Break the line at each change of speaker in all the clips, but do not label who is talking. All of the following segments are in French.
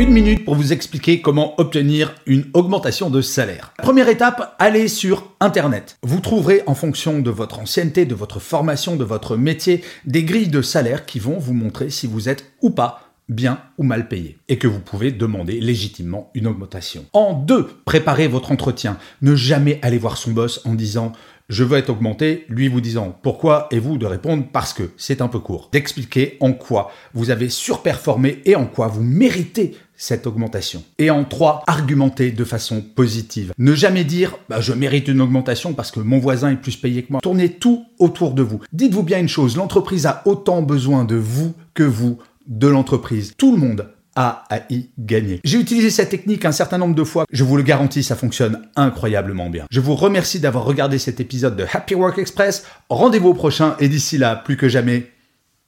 Une minute pour vous expliquer comment obtenir une augmentation de salaire. Première étape, allez sur Internet. Vous trouverez en fonction de votre ancienneté, de votre formation, de votre métier, des grilles de salaire qui vont vous montrer si vous êtes ou pas bien ou mal payé, et que vous pouvez demander légitimement une augmentation. En deux, préparez votre entretien. Ne jamais aller voir son boss en disant je veux être augmenté, lui vous disant pourquoi? et vous de répondre parce que c'est un peu court. D'expliquer en quoi vous avez surperformé et en quoi vous méritez cette augmentation. Et en trois, argumenter de façon positive. Ne jamais dire bah, je mérite une augmentation parce que mon voisin est plus payé que moi. Tournez tout autour de vous. Dites-vous bien une chose, l'entreprise a autant besoin de vous que vous de l'entreprise. Tout le monde a à y gagner. J'ai utilisé cette technique un certain nombre de fois. Je vous le garantis, ça fonctionne incroyablement bien. Je vous remercie d'avoir regardé cet épisode de Happy Work Express. Rendez-vous au prochain et d'ici là, plus que jamais,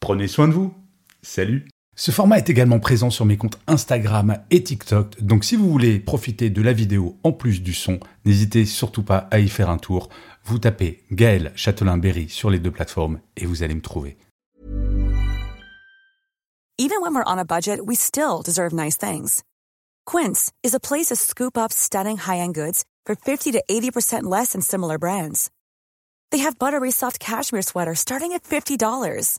prenez soin de vous. Salut ce format est également présent sur mes comptes Instagram et TikTok, donc si vous voulez profiter de la vidéo en plus du son, n'hésitez surtout pas à y faire un tour. Vous tapez Gaël Châtelain-Berry sur les deux plateformes et vous allez me trouver.
Even when we're on a budget, we still deserve nice things. Quince is a place to scoop up stunning high-end goods for 50 to 80% less than similar brands. They have buttery soft cashmere sweaters starting at $50,